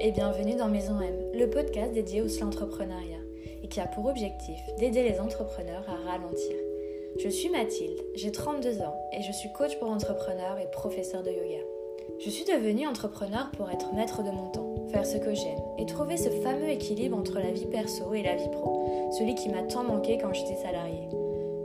et bienvenue dans Maison M, le podcast dédié au entrepreneuriat et qui a pour objectif d'aider les entrepreneurs à ralentir. Je suis Mathilde, j'ai 32 ans et je suis coach pour entrepreneurs et professeur de yoga. Je suis devenue entrepreneur pour être maître de mon temps, faire ce que j'aime et trouver ce fameux équilibre entre la vie perso et la vie pro, celui qui m'a tant manqué quand j'étais salariée.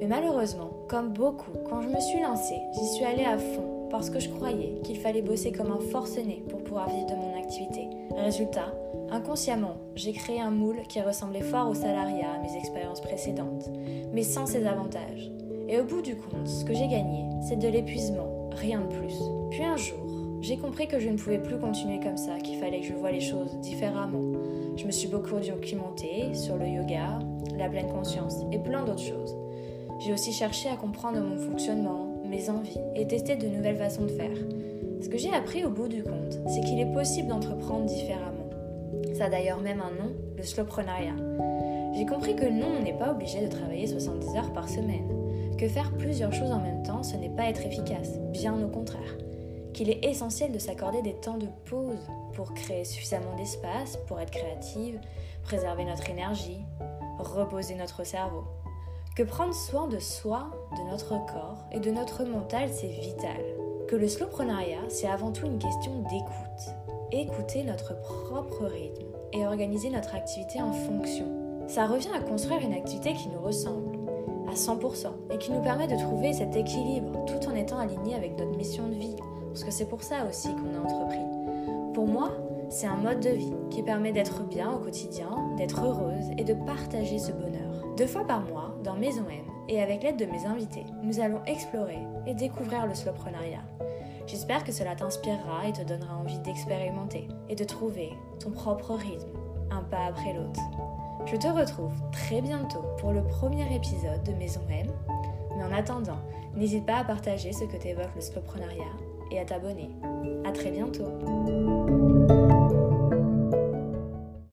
Mais malheureusement, comme beaucoup, quand je me suis lancée, j'y suis allée à fond parce que je croyais qu'il fallait bosser comme un forcené pour pouvoir vivre de mon activité. Résultat, inconsciemment, j'ai créé un moule qui ressemblait fort au salariat à mes expériences précédentes, mais sans ses avantages. Et au bout du compte, ce que j'ai gagné, c'est de l'épuisement, rien de plus. Puis un jour, j'ai compris que je ne pouvais plus continuer comme ça, qu'il fallait que je voie les choses différemment. Je me suis beaucoup documentée sur le yoga, la pleine conscience et plein d'autres choses. J'ai aussi cherché à comprendre mon fonctionnement, mes envies et tester de nouvelles façons de faire. Ce que j'ai appris au bout du compte, c'est qu'il est possible d'entreprendre différemment. Ça a d'ailleurs même un nom, le slowpreneuriat. J'ai compris que non, on n'est pas obligé de travailler 70 heures par semaine, que faire plusieurs choses en même temps, ce n'est pas être efficace, bien au contraire, qu'il est essentiel de s'accorder des temps de pause pour créer suffisamment d'espace, pour être créative, préserver notre énergie, reposer notre cerveau que prendre soin de soi, de notre corps et de notre mental, c'est vital. Que le slowpreneuriat, c'est avant tout une question d'écoute. Écouter notre propre rythme et organiser notre activité en fonction. Ça revient à construire une activité qui nous ressemble à 100% et qui nous permet de trouver cet équilibre tout en étant aligné avec notre mission de vie. Parce que c'est pour ça aussi qu'on a entrepris. Pour moi, c'est un mode de vie qui permet d'être bien au quotidien, d'être heureuse et de partager ce bonheur. Deux fois par mois, dans Maison M, et avec l'aide de mes invités, nous allons explorer et découvrir le slowpreneuriat. J'espère que cela t'inspirera et te donnera envie d'expérimenter et de trouver ton propre rythme, un pas après l'autre. Je te retrouve très bientôt pour le premier épisode de Maison M, mais en attendant, n'hésite pas à partager ce que t'évoque le slowpreneuriat et à t'abonner. À très bientôt.